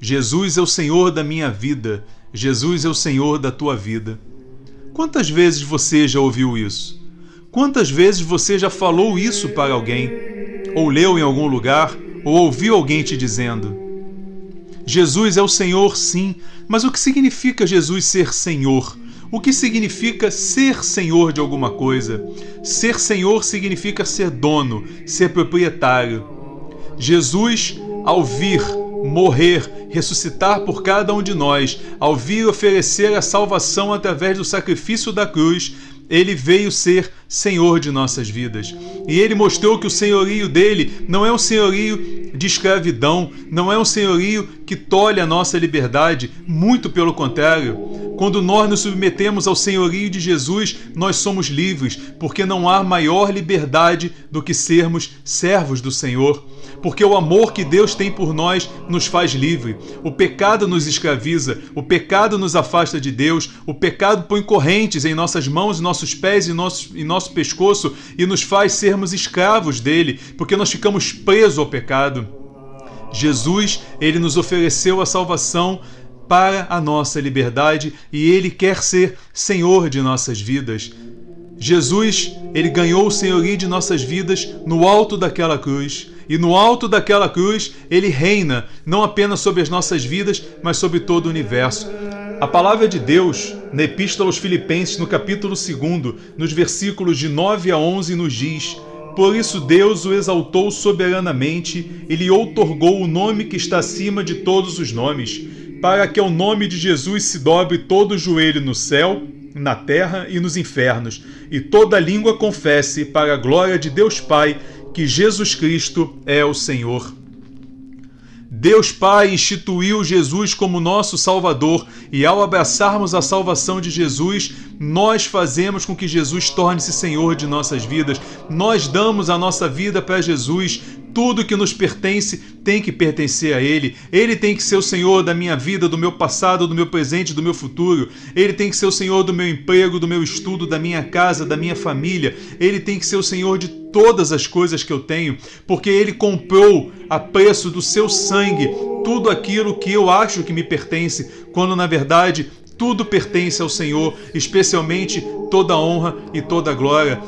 Jesus é o Senhor da minha vida. Jesus é o Senhor da tua vida. Quantas vezes você já ouviu isso? Quantas vezes você já falou isso para alguém? Ou leu em algum lugar? Ou ouviu alguém te dizendo? Jesus é o Senhor, sim, mas o que significa Jesus ser Senhor? O que significa ser senhor de alguma coisa? Ser senhor significa ser dono, ser proprietário. Jesus, ao vir morrer, ressuscitar por cada um de nós, ao vir oferecer a salvação através do sacrifício da cruz, ele veio ser Senhor de nossas vidas. E ele mostrou que o senhorio dele não é um senhorio de escravidão, não é um senhorio que tolhe a nossa liberdade, muito pelo contrário. Quando nós nos submetemos ao senhorio de Jesus, nós somos livres, porque não há maior liberdade do que sermos servos do Senhor. Porque o amor que Deus tem por nós nos faz livre. O pecado nos escraviza, o pecado nos afasta de Deus, o pecado põe correntes em nossas mãos, nossos pés e nosso, e nosso pescoço e nos faz sermos escravos dele, porque nós ficamos presos ao pecado. Jesus, ele nos ofereceu a salvação para a nossa liberdade e ele quer ser Senhor de nossas vidas. Jesus, ele ganhou o senhorio de nossas vidas no alto daquela cruz. E no alto daquela cruz, ele reina não apenas sobre as nossas vidas, mas sobre todo o universo. A palavra de Deus, na Epístola aos Filipenses, no capítulo 2, nos versículos de 9 a 11, nos diz: Por isso Deus o exaltou soberanamente e lhe outorgou o nome que está acima de todos os nomes, para que ao nome de Jesus se dobre todo o joelho no céu, na terra e nos infernos, e toda língua confesse, para a glória de Deus Pai, que Jesus Cristo é o Senhor. Deus Pai instituiu Jesus como nosso Salvador e, ao abraçarmos a salvação de Jesus, nós fazemos com que Jesus torne-se Senhor de nossas vidas. Nós damos a nossa vida para Jesus, tudo que nos pertence tem que pertencer a Ele. Ele tem que ser o Senhor da minha vida, do meu passado, do meu presente, do meu futuro. Ele tem que ser o Senhor do meu emprego, do meu estudo, da minha casa, da minha família. Ele tem que ser o Senhor de todas as coisas que eu tenho, porque Ele comprou a preço do seu sangue tudo aquilo que eu acho que me pertence, quando na verdade tudo pertence ao Senhor, especialmente toda a honra e toda a glória.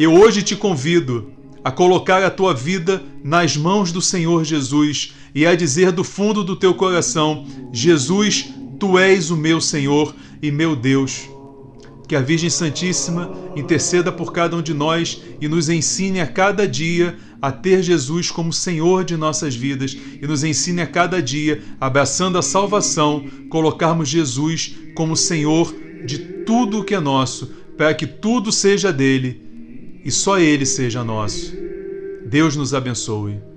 Eu hoje te convido a colocar a tua vida nas mãos do Senhor Jesus e a dizer do fundo do teu coração: Jesus, tu és o meu Senhor e meu Deus. Que a Virgem Santíssima interceda por cada um de nós e nos ensine a cada dia a ter Jesus como Senhor de nossas vidas e nos ensine a cada dia, abraçando a salvação, colocarmos Jesus como Senhor de tudo o que é nosso, para que tudo seja dele e só Ele seja nosso. Deus nos abençoe.